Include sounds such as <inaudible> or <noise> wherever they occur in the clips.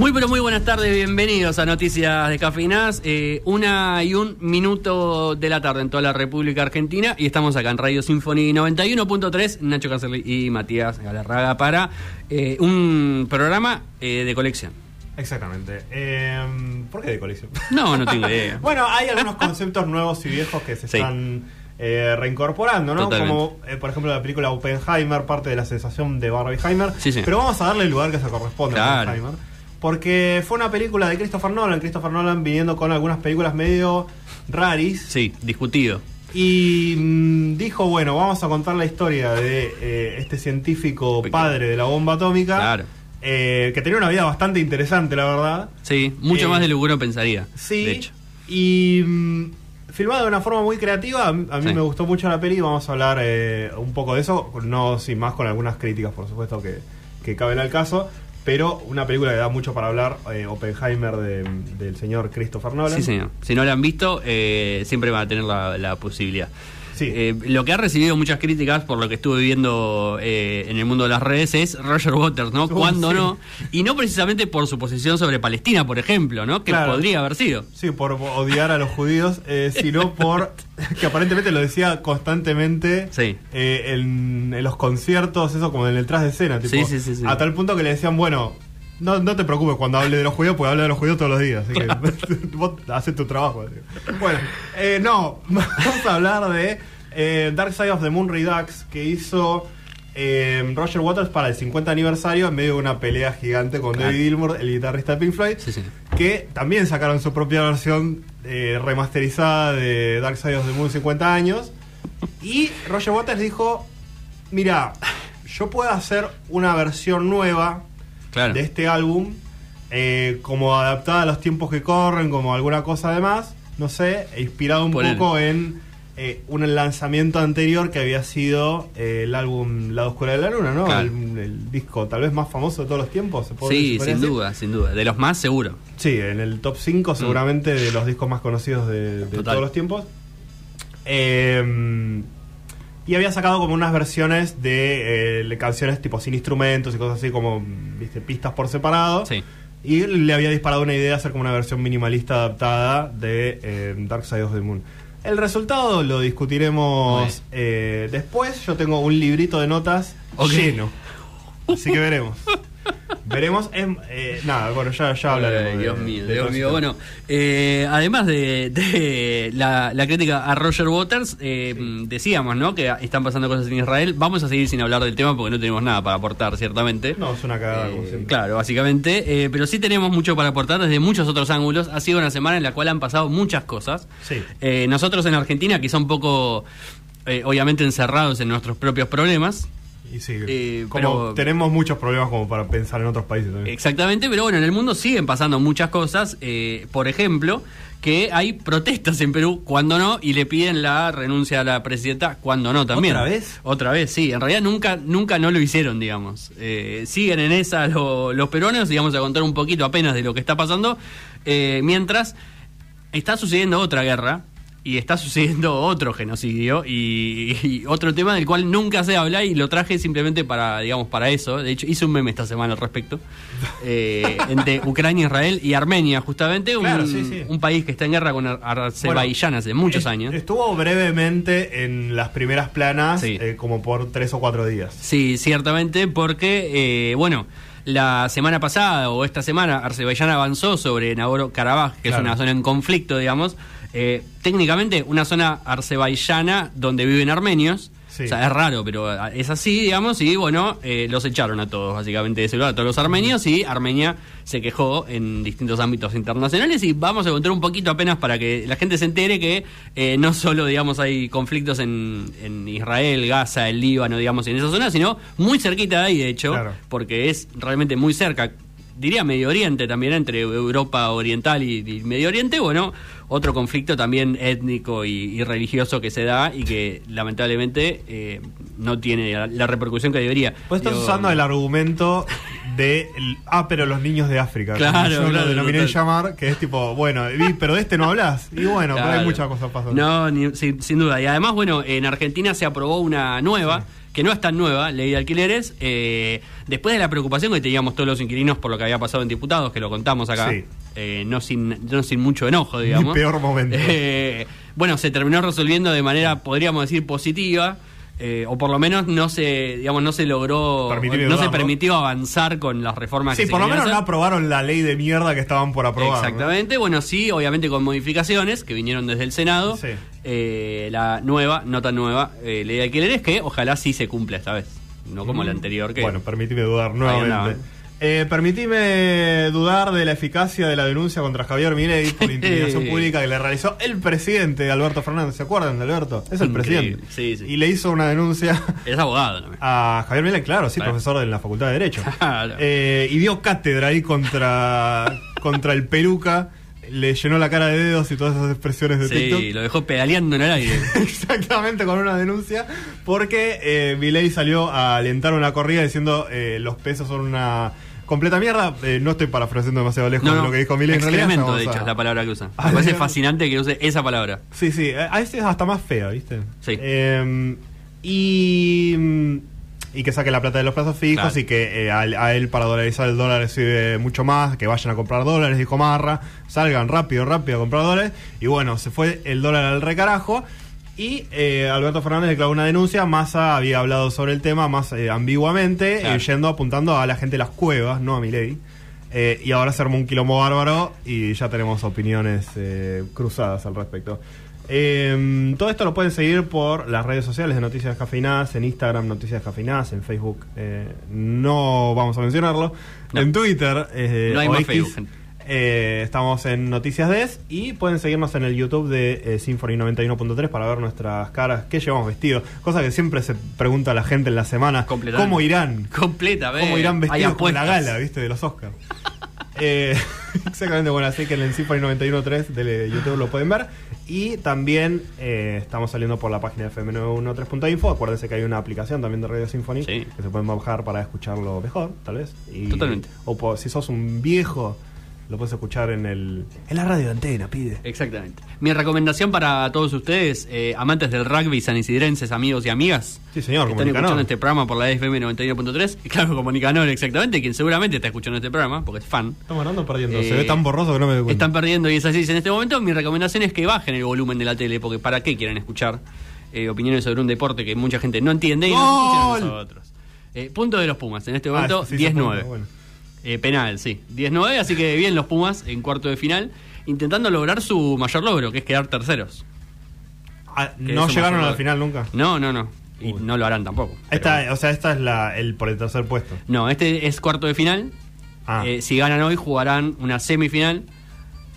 Muy pero muy buenas tardes, bienvenidos a Noticias de. Eh, una y un minuto de la tarde en toda la República Argentina y estamos acá en Radio Symphony 91.3, Nacho Cacerli y Matías Galarraga para eh, un programa eh, de colección. Exactamente. Eh, ¿Por qué de colección? <laughs> No, no tengo idea. bueno, hay algunos conceptos nuevos y viejos que se Sí. están eh, reincorporando, ¿no? Totalmente. Como, eh, por ejemplo, la película Oppenheimer, parte de la sensación de Barbieheimer. Sí, sí. Pero vamos a darle el lugar que se corresponde a. Oppenheimer. Porque fue una película de Christopher Nolan. Christopher Nolan viniendo con algunas películas medio raris. Sí, discutido. Y mm, dijo, bueno, vamos a contar la historia de eh, este científico padre de la bomba atómica. Claro. Eh, que tenía una vida bastante interesante, la verdad. Sí, mucho Eh, más de lo que uno pensaría. Sí. De hecho. Y mm, filmado de una forma muy creativa. A mí Sí. me gustó mucho la peli. Vamos a hablar eh, un poco de eso. No sin más con algunas críticas, por supuesto, que, que caben al caso. Pero una película que da mucho para hablar. eh, Oppenheimer de- del señor Christopher Nolan. Sí, señor. Si no la han visto, eh, siempre van a tener la, la posibilidad. Sí. Eh, lo que ha recibido muchas críticas, por lo que estuve viendo eh, en el mundo de las redes, es Roger Waters, ¿no? Uh, ¿Cuándo sí. no? Y no precisamente por su posición sobre Palestina, por ejemplo, ¿no? Que Claro. podría haber sido. Sí, por odiar a los judíos, eh, sino por que aparentemente lo decía constantemente Sí. eh, en, en los conciertos, eso como en el tras de escena. Tipo, Sí, sí, sí, sí. A tal punto que le decían, bueno, no, no te preocupes cuando hable de los judíos, porque habla de los judíos todos los días. Así que <laughs> vos haces tu trabajo. así. Bueno, eh, no, <laughs> vamos a hablar de eh, Dark Side of the Moon Redux que hizo eh, Roger Waters para el 50 aniversario en medio de una pelea gigante con Claro. David Gilmour, el guitarrista de Pink Floyd Sí, sí. que también sacaron su propia versión remasterizada de Dark Side of the Moon 50 años. Y Roger Waters dijo, mira, yo puedo hacer una versión nueva Claro. de este álbum, eh, como adaptada a los tiempos que corren, como alguna cosa además, no sé, e inspirado un poco en eh, un lanzamiento anterior que había sido eh, el álbum La Oscura de la Luna, ¿no? Claro. El, el disco tal vez más famoso de todos los tiempos. ¿se puede- Sí, sin duda, sin duda. De los más, seguro. Sí, en el top 5 seguramente de los discos más conocidos de, de todos los tiempos. Eh, y había sacado como unas versiones de eh, canciones tipo sin instrumentos y cosas así como, viste, pistas por separado. Sí. Y le había disparado una idea de hacer como una versión minimalista adaptada de eh, Dark Side of the Moon. El resultado lo discutiremos eh, después. Yo tengo un librito de notas Ok. lleno. Así que veremos. <laughs> veremos. em, eh, nada, bueno, ya, ya hablaremos. Ay, de- Dios mío, de Dios mío. Bueno, eh, además de, de la, la crítica a Roger Waters, eh, decíamos, ¿no? Que están pasando cosas en Israel. Vamos a seguir sin hablar del tema porque no tenemos nada para aportar, ciertamente. No, es una cagada, Eh, como siempre. claro, básicamente. eh, pero sí tenemos mucho para aportar desde muchos otros ángulos. Ha sido una semana en la cual han pasado muchas cosas. Sí. Eh, nosotros en Argentina, quizá un poco, eh, obviamente, encerrados en nuestros propios problemas. Y sí, Eh, como pero- tenemos muchos problemas como para pensar en otros países también. Exactamente, pero bueno, en el mundo siguen pasando muchas cosas. eh, por ejemplo, que hay protestas en Perú, cuando no, y le piden la renuncia a la presidenta, cuando no también. ¿Otra vez? Otra vez, sí. En realidad nunca, nunca no lo hicieron, digamos. Eh, siguen en esa lo- los peruanos, y vamos a contar un poquito apenas de lo que está pasando. eh, mientras está sucediendo otra guerra. Y está sucediendo otro genocidio y, y otro tema del cual nunca se habla y lo traje simplemente para, digamos, para eso. De hecho, hice un meme esta semana al respecto. Eh, entre Ucrania, Israel y Armenia, justamente. Un, Claro, sí, sí. un país que está en guerra con Azerbaiyán hace muchos años. Estuvo brevemente en las primeras planas, Sí. eh, como por tres o cuatro días. Sí, ciertamente, porque, eh, bueno, la semana pasada o esta semana Azerbaiyán avanzó sobre Nagorno-Karabaj, que Claro. es una zona en conflicto, digamos. Eh, técnicamente, una zona azerbaiyana donde viven armenios. Sí. O sea, es raro, pero es así, digamos, y bueno, eh, los echaron a todos, básicamente, de ese lugar, a todos los armenios, y Armenia se quejó en distintos ámbitos internacionales, y vamos a contar un poquito apenas para que la gente se entere que eh, no solo, digamos, hay conflictos en, en Israel, Gaza, el Líbano, digamos, en esa zona, sino muy cerquita de ahí, de hecho, Claro. porque es realmente muy cerca. Diría Medio Oriente también, entre Europa Oriental y, y Medio Oriente, bueno, otro conflicto también étnico y, y religioso que se da y que lamentablemente eh, no tiene la, la repercusión que debería. Vos estás Digo, usando el argumento de el- ah pero los niños de África Claro, yo lo claro, denominé total. llamar que es tipo bueno pero de este no hablas y bueno pero hay muchas cosas pasando No, ni- sin, sin duda. Y además, bueno, en Argentina se aprobó una nueva, que no es tan nueva, ley de alquileres, eh, después de la preocupación que teníamos todos los inquilinos por lo que había pasado en diputados, que lo contamos acá, Sí. eh, no, sin, no sin mucho enojo, digamos. peor momento. <laughs> Eh, bueno, se terminó resolviendo de manera, podríamos decir, positiva. Eh, o por lo menos no se digamos no se logró no se dudarlo. permitió avanzar con las reformas sí que se por lo menos no aprobaron la ley de mierda que estaban por aprobar ¿no? Exactamente, bueno, sí, obviamente con modificaciones que vinieron desde el Senado. Sí. Eh, la nueva, no tan nueva, eh, ley de alquileres que ojalá sí se cumpla esta vez. No como la anterior que... Bueno, permitime dudar nuevamente. Eh, permitime dudar de la eficacia de la denuncia contra Javier Milei por intimidación <laughs> pública que le realizó el presidente Alberto Fernández. ¿Se acuerdan de Alberto? Es el Increíble. presidente. Sí, sí. Y le hizo una denuncia es abogado también. a Javier Milei, claro, sí, Claro. profesor en la Facultad de Derecho. <laughs> Claro. Eh, y dio cátedra ahí contra, contra el peluca. Le llenó la cara de dedos y todas esas expresiones de TikTok. Sí, lo dejó pedaleando en el aire. <laughs> Exactamente, con una denuncia, porque eh, Milei salió a alentar una corrida diciendo eh, los pesos son una completa mierda. Eh, no estoy parafraseando demasiado lejos No, de lo que dijo Milei. en realidad, excremento, de hecho, a- es la palabra que usa. Me Ah, parece bien. fascinante que use esa palabra. Sí, sí, a a este es hasta más fea, ¿viste? Sí. Eh, y, mm, y que saque la plata de los plazos fijos Claro. y que eh, a, a él para dolarizar el dólar sirve mucho más, que vayan a comprar dólares, dijo Marra, salgan rápido, rápido a comprar dólares. Y bueno, se fue el dólar al recarajo. Y eh, Alberto Fernández declaró una denuncia, Massa había hablado sobre el tema más eh, ambiguamente, Claro. eh, yendo apuntando a la gente de las cuevas, no a Milei. Y ahora se armó un quilombo bárbaro y ya tenemos opiniones eh, cruzadas al respecto. Eh, todo esto lo pueden seguir por las redes sociales de Noticias Cafeinadas, en Instagram Noticias Cafeinadas, en Facebook eh, no vamos a mencionarlo, No. en Twitter No hay más Facebook. Eh, estamos en Noticias DES y pueden seguirnos en el YouTube de eh, Symphony 91.3 para ver nuestras caras, qué llevamos vestidos, cosa que siempre se pregunta la gente en la semana, Completamente. ¿cómo irán? Completa, ¿ves? ¿Cómo irán vestidos con la gala, viste, de los Oscars? <laughs> Eh, <laughs> exactamente, bueno, así que en el Symphony 91.3 de YouTube lo pueden ver. Y también eh, estamos saliendo por la página de fm913.info. Acuérdense que hay una aplicación también de Radio Symphony Sí. que se pueden bajar para escucharlo mejor, tal vez. Y- Totalmente. O si sos un viejo, lo puedes escuchar en el en la radio de antena, pide. Exactamente. Mi recomendación para todos ustedes, eh, amantes del rugby sanisidrenses, amigos y amigas, Sí, señor, que como están Nicanor. escuchando este programa por la FM 91.3, y <laughs> claro, como Nicanor, exactamente, quien seguramente está escuchando este programa, porque es fan. Estamos ganando perdiendo. Eh, se ve tan borroso que no me doy cuenta. Están perdiendo y es así. En este momento, mi recomendación es que bajen el volumen de la tele, porque ¿para qué quieren escuchar eh, opiniones sobre un deporte que mucha gente no entiende y no ¡Gol! escuchan a nosotros? Eh, punto de los Pumas, en este momento Ah, sí, se 10-9. Eh, penal, sí. 10-9, así que bien los Pumas en cuarto de final, intentando lograr su mayor logro, que es quedar terceros. Ah, Que no llegaron o al final nunca. No, no, no. Y Uy. no lo harán tampoco. Esta, o sea, esta es la el por el tercer puesto. No, este es cuarto de final. Ah. Eh, si ganan hoy, jugarán una semifinal.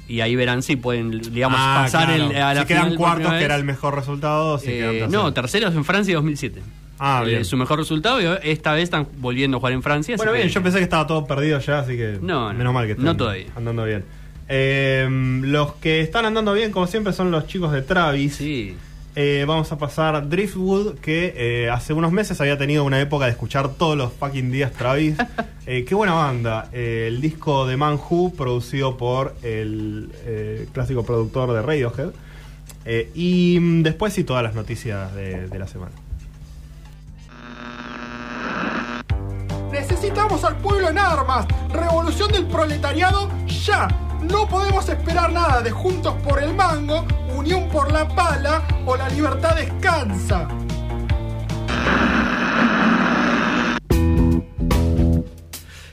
Y ahí verán si pueden, digamos, Ah, pasar claro. el, a la si quedan final por cuartos, primera que era el mejor resultado, si Eh, quedan terceros. no, terceros en Francia 2007. Ah, Eh, bien. su mejor resultado y esta vez están volviendo a jugar en Francia. Bueno, bien, que- yo pensé que estaba todo perdido ya, así que No, no, menos mal que están no todavía. andando bien. Eh, los que están andando bien, como siempre, son los chicos de Travis. Sí. Eh, vamos a pasar Driftwood, que eh, hace unos meses había tenido una época de escuchar todos los fucking días Travis. <laughs> Eh, qué buena banda. El disco de Man Who, producido por el clásico productor de Radiohead. Y mm, después sí todas las noticias de, de la semana. Al pueblo en armas. Revolución del proletariado ya. No podemos esperar nada de Juntos por el Mango, Unión por la Pala o La Libertad Descansa.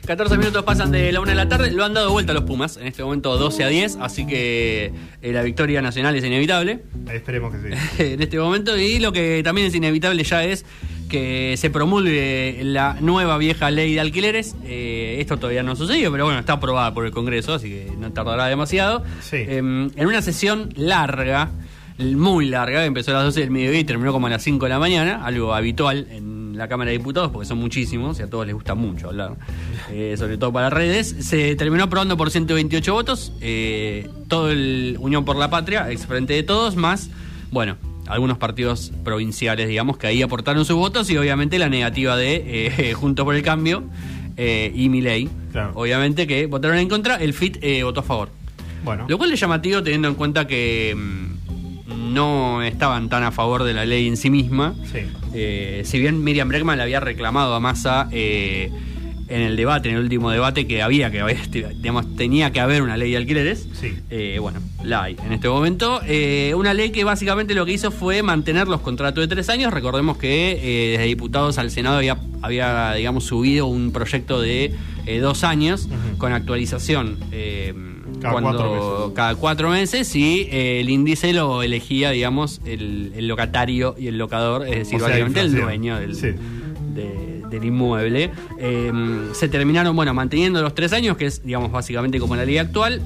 14 minutos pasan de la una de la tarde. Lo han dado vuelta los Pumas. En este momento 12 a 10. Así que eh, la victoria nacional es inevitable. Esperemos que sí. <laughs> en este momento. Y lo que también es inevitable ya es que se promulgue la nueva vieja ley de alquileres. Eh, esto todavía no sucedió, pero bueno, está aprobada por el Congreso, así que no tardará demasiado. Sí. Em, en una sesión larga, muy larga, empezó a las 12 del mediodía y terminó como a las 5 de la mañana, algo habitual en la Cámara de Diputados, porque son muchísimos y a todos les gusta mucho hablar, eh, sobre todo para redes. Se terminó aprobando por 128 votos, eh, todo el Unión por la Patria, ex frente de todos, más, bueno, algunos partidos provinciales, digamos, que ahí aportaron sus votos y obviamente la negativa de eh, <laughs> Juntos por el Cambio. eh, y Milei. Claro. Obviamente que votaron en contra, el FIT eh, votó a favor. Bueno, Lo cual es llamativo teniendo en cuenta que mm, no estaban tan a favor de la ley en sí misma. sí. Eh, si bien Miriam Bregman le había reclamado a Massa eh, en el debate, en el último debate, que había que haber, digamos, tenía que haber una ley de alquileres. Sí. Eh, bueno, la hay en este momento. Eh, una ley que básicamente lo que hizo fue mantener los contratos de tres años. Recordemos que eh, desde diputados al Senado había, había digamos, subido un proyecto de dos años con actualización. Cada cuando- cuatro meses. cada cuatro meses y eh, el índice lo elegía, digamos, el, el locatario y el locador, es decir, O sea, básicamente el dueño del, Sí. de- del inmueble. Eh, se terminaron, bueno, manteniendo los tres años, que es, digamos, básicamente como la ley actual,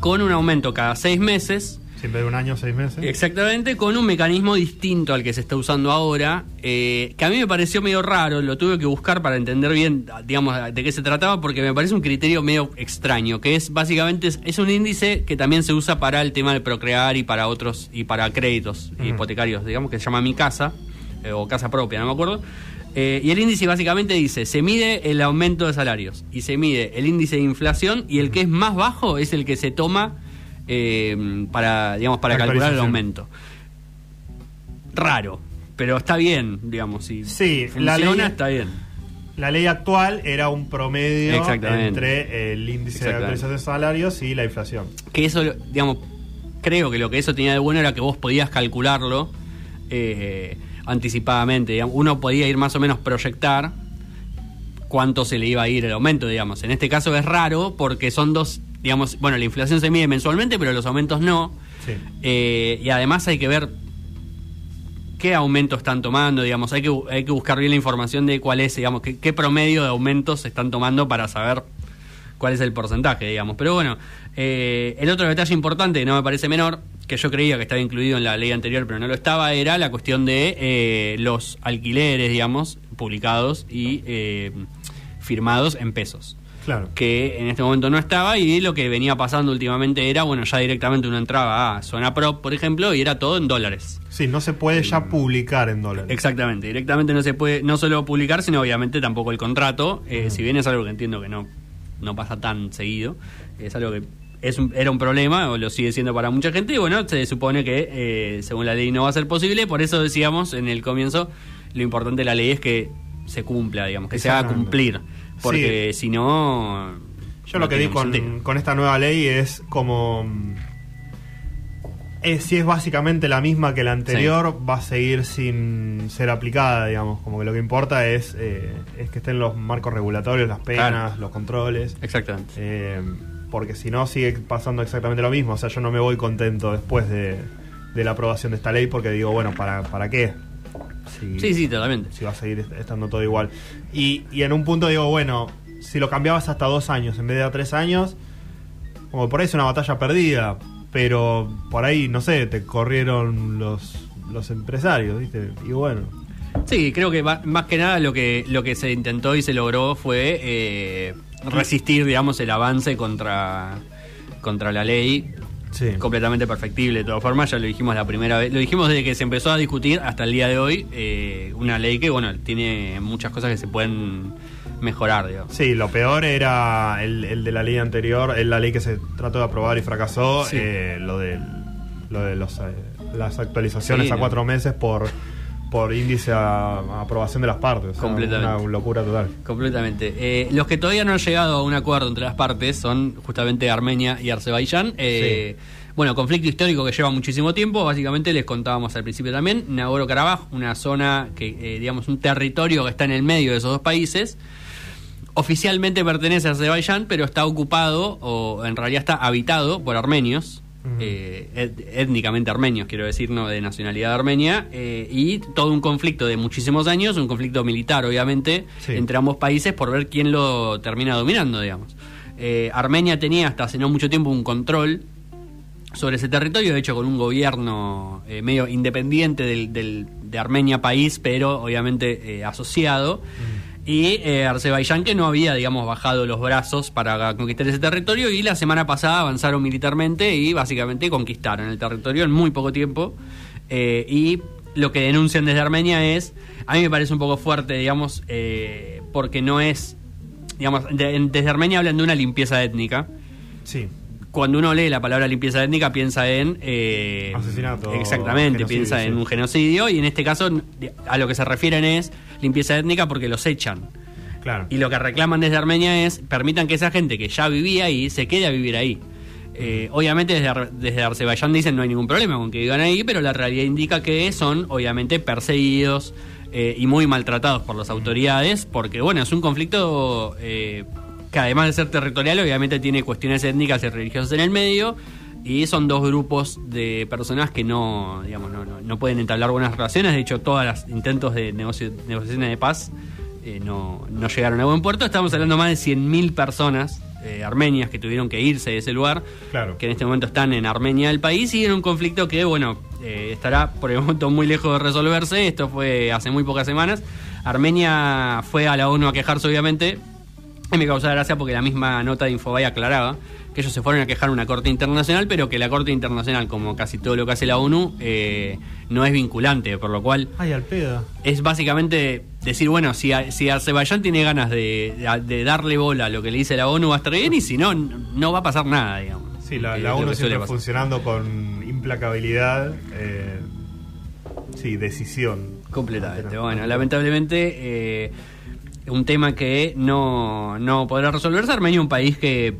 con un aumento cada seis meses. Siempre de un año, seis meses. Exactamente, con un mecanismo distinto al que se está usando ahora, eh, que a mí me pareció medio raro, lo tuve que buscar para entender bien, digamos, de qué se trataba, porque me parece un criterio medio extraño, que es básicamente es, es un índice que también se usa para el tema de procrear y para otros, y para créditos hipotecarios, digamos, que se llama Mi Casa, eh, o Casa Propia, no me acuerdo. Eh, y el índice básicamente dice, se mide el aumento de salarios y se mide el índice de inflación y el que es más bajo es el que se toma eh, para, digamos, para La calcular el aumento. Raro, pero está bien, digamos, si Sí, funciona, la ley- está bien. La ley actual era un promedio entre el índice de actualización de salarios y la inflación. Que eso, digamos, creo que lo que eso tenía de bueno era que vos podías calcularlo eh, anticipadamente. digamos. Uno podía ir más o menos proyectar cuánto se le iba a ir el aumento, digamos. En este caso es raro porque son dos, digamos, bueno, la inflación se mide mensualmente, pero los aumentos no. Sí. Eh, y además hay que ver qué aumento están tomando, digamos, hay que, hay que buscar bien la información de cuál es, digamos, qué, qué promedio de aumentos se están tomando para saber cuál es el porcentaje, digamos. Pero bueno, eh, el otro detalle importante, que no me parece menor, que yo creía que estaba incluido en la ley anterior, pero no lo estaba, era la cuestión de eh, los alquileres, digamos, publicados y eh, firmados en pesos Claro. que en este momento no estaba y lo que venía pasando últimamente era, bueno, ya directamente uno entraba a Zona Prop, por ejemplo, y era todo en dólares. Sí, no se puede ya publicar en dólares. Exactamente, directamente no se puede no solo publicar, sino obviamente tampoco el contrato, eh, si bien es algo que entiendo que no, no pasa tan seguido, es algo que es un- era un problema, o lo sigue siendo para mucha gente, y bueno, se supone que eh, según la ley no va a ser posible, por eso decíamos en el comienzo, lo importante de la ley es que se cumpla, digamos, que se haga cumplir, porque si no... Yo no lo que di con, con esta nueva ley es como. mm, Es, si es básicamente la misma que la anterior, va a seguir sin ser aplicada, digamos. Como que lo que importa es, eh, es que estén los marcos regulatorios, las penas, Claro. los controles. Exactamente. eh, porque si no, sigue pasando exactamente lo mismo. O sea, yo no me voy contento después de, de la aprobación de esta ley porque digo, bueno, ¿para, para qué? Si- Sí, sí, totalmente. si va a seguir est- estando todo igual. Y, y en un punto digo, bueno, si lo cambiabas hasta dos años en vez de a tres años, como por ahí es una batalla perdida, pero por ahí, no sé, te corrieron los, los empresarios, ¿viste? Y bueno, Sí, creo que más que nada lo que, lo que se intentó y se logró fue eh, resistir, digamos, el avance contra, contra la ley. sí. Completamente perfectible, de todas formas, ya lo dijimos la primera vez, lo dijimos desde que se empezó a discutir hasta el día de hoy, eh, una ley que, bueno, tiene muchas cosas que se pueden mejorar, digamos. Sí, lo peor era el, el de la ley anterior, el- la ley que se trató de aprobar y fracasó, Sí. eh, lo de, lo de los, eh, las actualizaciones Sí, a cuatro meses por, por índice a, a aprobación de las partes. Completamente. Una locura total. Completamente. Eh, los que todavía no han llegado a un acuerdo entre las partes son justamente Armenia y Azerbaiyán. Eh, Bueno, conflicto histórico que lleva muchísimo tiempo. Básicamente les contábamos al principio también. Nagorno-Karabaj, una zona que, eh, digamos, un territorio que está en el medio de esos dos países. Oficialmente pertenece a Azerbaiyán, pero está ocupado, o en realidad está habitado por armenios. Eh, étnicamente armenios, quiero decir, no de nacionalidad armenia, eh, y todo un conflicto de muchísimos años, un conflicto militar, obviamente, Sí. entre ambos países por ver quién lo termina dominando, digamos. Eh, Armenia tenía hasta hace no mucho tiempo un control sobre ese territorio, de hecho con un gobierno eh, medio independiente del, del- de Armenia país, pero obviamente eh, asociado. Y eh, Azerbaiyán que no había, digamos, bajado los brazos para conquistar ese territorio y la semana pasada avanzaron militarmente y básicamente conquistaron el territorio en muy poco tiempo. Eh, y lo que denuncian desde Armenia es, a mí me parece un poco fuerte, digamos, eh, porque no es digamos, de- desde Armenia hablan de una limpieza étnica. Sí. Cuando uno lee la palabra limpieza étnica piensa en... eh, Asesinato, Exactamente, piensa en un genocidio y en este caso a lo que se refieren es limpieza étnica porque los echan. Claro. Y lo que reclaman desde Armenia es permitan que esa gente que ya vivía ahí se quede a vivir ahí. Eh, obviamente desde, Ar- desde Azerbaiyán dicen no hay ningún problema con que vivan ahí, pero la realidad indica que son obviamente perseguidos eh, y muy maltratados por las autoridades, porque bueno, es un conflicto eh, que además de ser territorial, obviamente tiene cuestiones étnicas y religiosas en el medio, y son dos grupos de personas que no, digamos, no, no- no pueden entablar buenas relaciones, de hecho todos los intentos de negocio- negociaciones de paz eh, no, no llegaron a buen puerto. Estamos hablando más de 100.000 personas eh, armenias que tuvieron que irse de ese lugar, Claro. que en este momento están en Armenia del país y en un conflicto que, bueno, eh, estará por el momento muy lejos de resolverse. Esto fue hace muy pocas semanas. Armenia fue a la ONU a quejarse, obviamente. Y me causa gracia porque la misma nota de Infobay aclaraba que ellos se fueron a quejar a una corte internacional, pero que la corte internacional, como casi todo lo que hace la ONU, eh, no es vinculante, por lo cual Ay, al pedo. es básicamente decir, bueno, si, a- si Azerbaiyán tiene ganas de, de- darle bola a lo que le dice la ONU va a estar bien y si no, no va a pasar nada, digamos. Sí, la, Eh, la ONU siempre pasar. funcionando con implacabilidad. eh, sí, decisión. Completamente. Bueno, lamentablemente, eh, un tema que no, no podrá resolverse. Armenia, un país que,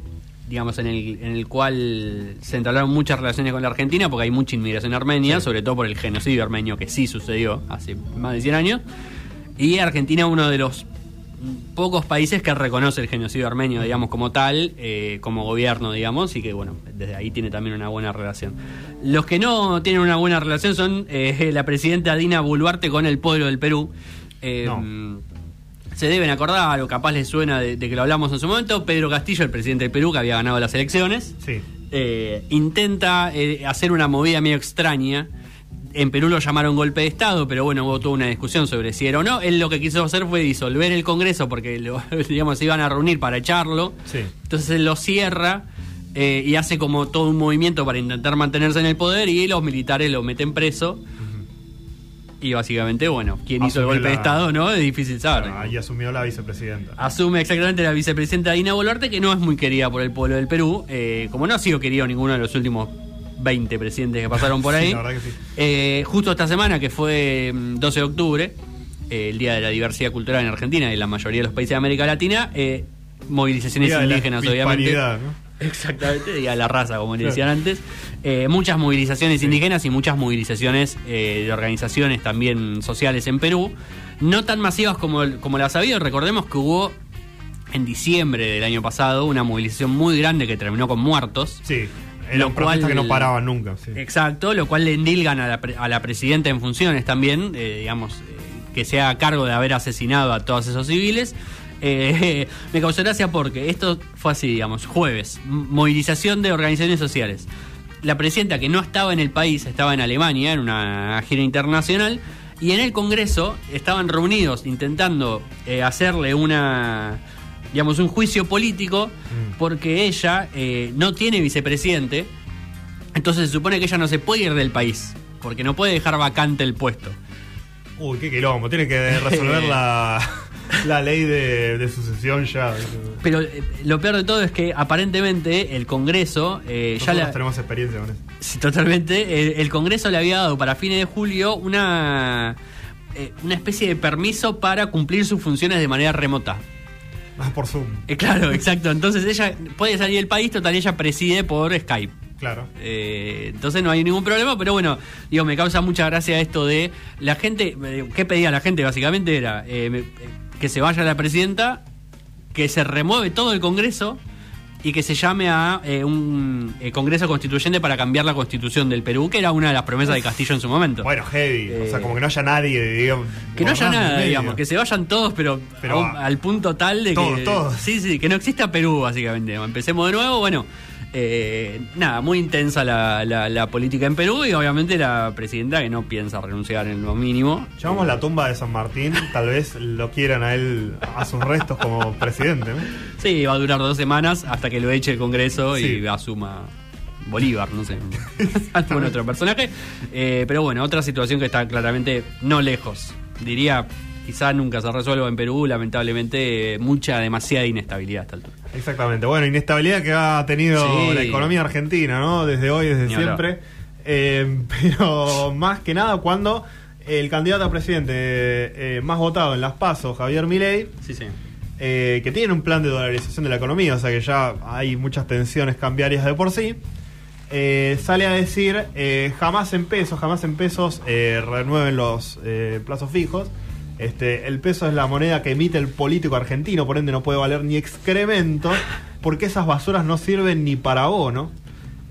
digamos, en el, en el cual se entablaron muchas relaciones con la Argentina, porque hay mucha inmigración armenia, sobre todo por el genocidio armenio que sí sucedió hace más de 100 años. Y Argentina, uno de los pocos países que reconoce el genocidio armenio, digamos, como tal, eh, como gobierno, digamos, y que, bueno, desde ahí tiene también una buena relación. Los que no tienen una buena relación son eh, <laughs> la presidenta Dina Boluarte con el pueblo del Perú. Eh, No. Se deben acordar, o capaz les suena de, de que lo hablamos en su momento, Pedro Castillo, el presidente del Perú, que había ganado las elecciones, Sí. eh, intenta eh, hacer una movida medio extraña. En Perú lo llamaron golpe de Estado, pero bueno, hubo toda una discusión sobre si era o no. Él lo que quiso hacer fue disolver el Congreso porque lo, <laughs> digamos, se iban a reunir para echarlo. Sí. Entonces él lo cierra eh, y hace como todo un movimiento para intentar mantenerse en el poder y los militares lo meten preso. Y básicamente, bueno, quién hizo el golpe de Estado, ¿no? Es difícil saber. Ahí asumió la vicepresidenta. Asume exactamente la vicepresidenta Dina Boluarte, que no es muy querida por el pueblo del Perú, eh, como no ha sido querido ninguno de los últimos 20 presidentes que pasaron por <laughs> Sí, ahí. la verdad que sí. Eh, justo esta semana, que fue mm, 12 de octubre, eh, el Día de la Diversidad Cultural en Argentina y en la mayoría de los países de América Latina, eh, movilizaciones Día de la indígenas, obviamente. ¿no? <laughs> Exactamente, Día de la raza, como le decían antes. Eh, muchas movilizaciones indígenas y muchas movilizaciones eh, de organizaciones también sociales en Perú. No tan masivas como, como las ha habido. Recordemos que hubo en diciembre del año pasado una movilización muy grande que terminó con muertos. Sí. Lo Eran protestas cual- que no paraban nunca. Sí. Exacto, lo cual le endilgan a la, a la presidenta en funciones también, eh, digamos, eh, que se haga cargo de haber asesinado a todos esos civiles. Eh, <laughs> me causó gracia porque esto fue así, digamos, jueves, movilización de organizaciones sociales. La presidenta que no estaba en el país, estaba en Alemania, en una gira internacional, y en el Congreso estaban reunidos intentando eh, hacerle una, digamos, un juicio político, Mm. porque ella eh, no tiene vicepresidente, entonces se supone que ella no se puede ir del país, porque no puede dejar vacante el puesto. Uy, qué quilombo. Tiene que <laughs> resolver la, <laughs> <laughs> la ley de, de sucesión ya. Pero eh, lo peor de todo es que aparentemente el Congreso eh, ya la, tenemos experiencia con eso. Sí, totalmente. El, el Congreso le había dado para fines de julio una, eh, una especie de permiso para cumplir sus funciones de manera remota. Ah, por Zoom. Eh, claro, exacto. Entonces ella puede salir del país, total, ella preside por Skype. Claro. Eh, entonces no hay ningún problema, pero bueno, digo, me causa mucha gracia esto de la gente, ¿qué pedía la gente básicamente? Era eh, que se vaya la presidenta, que se remueve todo el Congreso y que se llame a eh, un eh, Congreso Constituyente para cambiar la constitución del Perú, que era una de las promesas de Castillo en su momento. Bueno, heavy. o sea, como que no haya nadie, digamos. que no haya nada, digamos, que se vayan todos, pero, Pero a al punto tal de Todos, que. todos. Sí, sí, que no exista Perú, básicamente. Empecemos de nuevo, bueno. Eh, nada, muy intensa la, la- la política en Perú y obviamente la presidenta que no piensa renunciar en lo mínimo. Llamamos la tumba de San Martín, tal vez lo quieran a él, a sus restos como presidente. ¿no? Sí, va a durar dos semanas hasta que lo eche el Congreso y asuma Bolívar, no sé. <laughs> algún otro personaje. Eh, pero bueno, otra situación que está claramente no lejos. Diría quizá nunca se resuelva en Perú, lamentablemente mucha, demasiada inestabilidad a esta altura. Exactamente. Bueno, inestabilidad que ha tenido Sí. la economía argentina, ¿no? Desde hoy, desde Ni siempre. Eh, <laughs> pero más que nada cuando el candidato a presidente eh, más votado en las pasos, Javier Milei, Sí, sí. eh, que tiene un plan de dolarización de la economía, o sea que ya hay muchas tensiones cambiarias de por sí, eh, sale a decir eh, jamás en pesos, jamás en pesos renueven los plazos fijos. Este, el peso es la moneda que emite el político argentino, por ende no puede valer ni excremento, porque esas basuras no sirven ni para bono.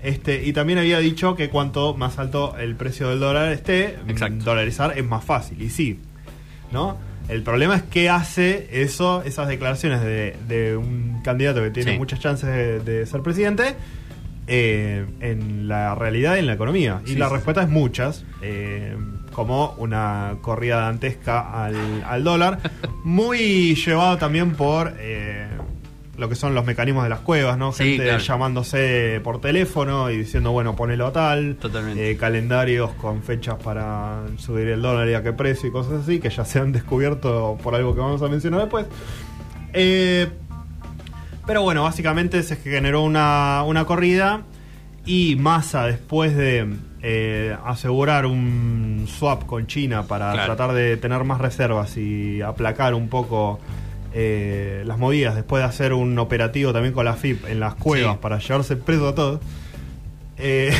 Este, y también había dicho que cuanto más alto el precio del dólar esté, mm, Exacto. dolarizar es más fácil. Y sí, ¿no? El problema es qué hace eso, esas declaraciones de, de un candidato que tiene Sí. muchas chances de, de ser presidente eh, en la realidad y en la economía. Y Sí, la sí. respuesta es muchas, eh, como una corrida dantesca al, al dólar, muy llevado también por eh, lo que son los mecanismos de las cuevas, ¿no? Sí, Gente claro. llamándose por teléfono y diciendo, bueno, ponelo a tal, Totalmente. eh, calendarios con fechas para subir el dólar y a qué precio y cosas así, que ya se han descubierto por algo que vamos a mencionar después. Eh, pero bueno, básicamente se generó una, una corrida y Massa, después de eh, asegurar un swap con China para Claro. tratar de tener más reservas y aplacar un poco eh, las movidas, después de hacer un operativo también con la FIP en las cuevas Sí. para llevarse preso a todos, eh,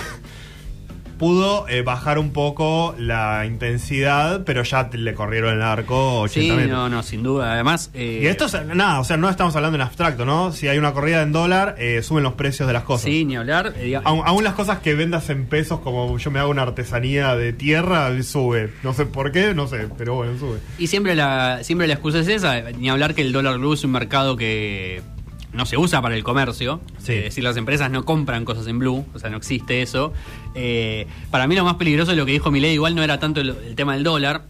pudo eh, bajar un poco la intensidad, pero ya le corrieron el arco 80 Sí, metros. no, no, sin duda. Además, eh, Y esto es nada, o sea, no estamos hablando en abstracto, ¿no? Si hay una corrida en dólar, eh, suben los precios de las cosas. sí, ni hablar. eh, aún las cosas que vendas en pesos, como yo me hago una artesanía de tierra, sube. No sé por qué, no sé, pero bueno, sube. Y siempre la, siempre la excusa es esa, ni hablar que el dólar blue es un mercado que no se usa para el comercio. Sí. Es decir, las empresas no compran cosas en blue, o sea, no existe eso. Eh, para mí lo más peligroso de lo que dijo Milei igual no era tanto el, el tema del dólar,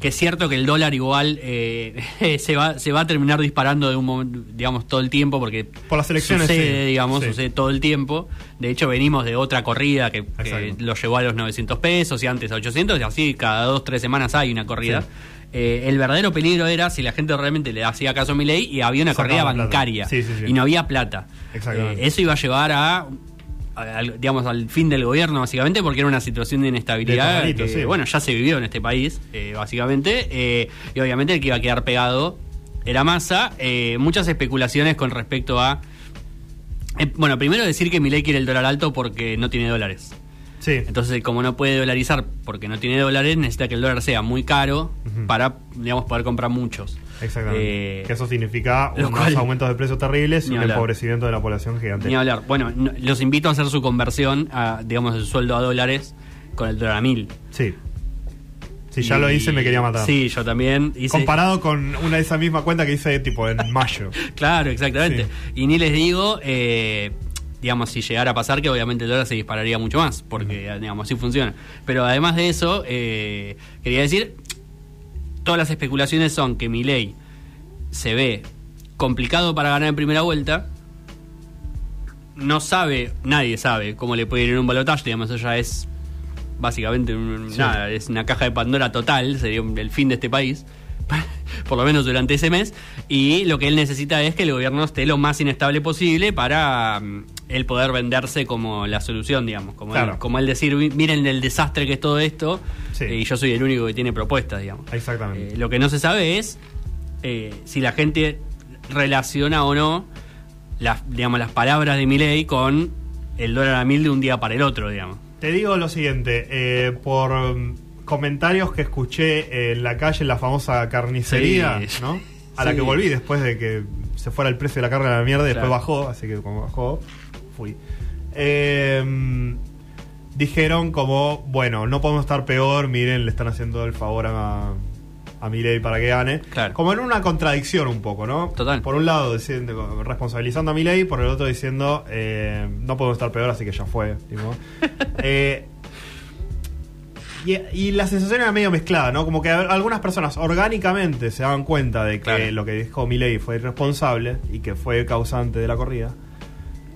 que es cierto que el dólar igual eh, <laughs> se, va, se va a terminar disparando de un momento, digamos, todo el tiempo, porque Por las elecciones, sucede, sí. digamos, Sí. sucede todo el tiempo. De hecho, venimos de otra corrida que, que lo llevó a los 900 pesos y antes a 800, y así cada dos, tres semanas hay una corrida. Eh, el verdadero peligro era si la gente realmente le hacía caso a mi ley y había una corrida bancaria Sí, sí, sí. y no había plata. Eh, eso iba a llevar a, a- al- digamos, al fin del gobierno, básicamente, porque era una situación de inestabilidad De que, bueno, ya se vivió en este país, eh, básicamente, eh, y obviamente el que iba a quedar pegado era Massa. Eh, muchas especulaciones con respecto a... eh, bueno, primero decir que Milei quiere el dólar alto porque no tiene dólares. Sí. Entonces, como no puede dolarizar porque no tiene dólares, necesita que el dólar sea muy caro para, digamos, poder comprar muchos. Exactamente. Eh, que eso significa unos cual- aumentos de precios terribles y un hablar. empobrecimiento de la población gigante. Ni hablar. Bueno, no- los invito a hacer su conversión, a, digamos, el sueldo a dólares con el dólar a mil. Sí. Si ya Y- lo hice, me quería matar. Sí, yo también. hice- Comparado con una de esa misma cuenta que hice tipo en <laughs> mayo. Claro, exactamente. Sí. Y ni les digo, eh, digamos, si llegara a pasar, que obviamente el dólar se dispararía mucho más, porque, digamos, así funciona. Pero además de eso, eh, quería decir, todas las especulaciones son que mi ley se ve complicado para ganar en primera vuelta. No sabe, nadie sabe cómo le puede ir en un balotaje, digamos, eso ya es básicamente un- Sí. nada, es una caja de Pandora total, sería el fin de este país, por lo menos durante ese mes, y lo que él necesita es que el gobierno esté lo más inestable posible para mm, él poder venderse como la solución, digamos, como, Claro. él, como él decir, "Mi- miren el desastre que es todo esto, Sí. eh, y yo soy el único que tiene propuestas, digamos. Exactamente. Eh, lo que no se sabe es eh, si la gente relaciona o no las, digamos, las palabras de Milei con el dólar a mil de un día para el otro, digamos. Te digo lo siguiente, por mm, comentarios que escuché en la calle, en la famosa carnicería, Sí. ¿no? A la que volví después de que se fuera el precio de la carne a la mierda y después bajó, así que como bajó, fui. Eh, dijeron como, bueno, no podemos estar peor, miren, le están haciendo el favor a, a Milei para que gane. Claro. Como en una contradicción un poco, ¿no? Total. Por un lado diciendo, responsabilizando a Milei, por el otro diciendo, eh, no podemos estar peor, así que ya fue. tipo. <laughs> Eh, y, y la sensación era medio mezclada, ¿no? Como que algunas personas orgánicamente se daban cuenta de que Claro. lo que dijo Milei fue irresponsable y que fue causante de la corrida.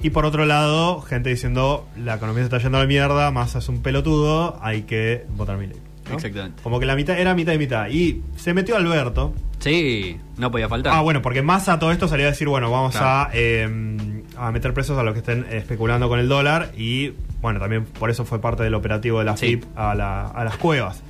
Y por otro lado, gente diciendo, la economía se está yendo a la mierda, Massa es un pelotudo, hay que votar Milei. ¿no? Exactamente. Como que la mitad era mitad y mitad. Y se metió Alberto. Sí, no podía faltar. Ah, bueno, porque más a todo esto salía a decir, bueno, vamos Claro. a, eh, a meter presos a los que estén especulando con el dólar y, bueno, también por eso fue parte del operativo de la Sí. FIP a, la- a las cuevas.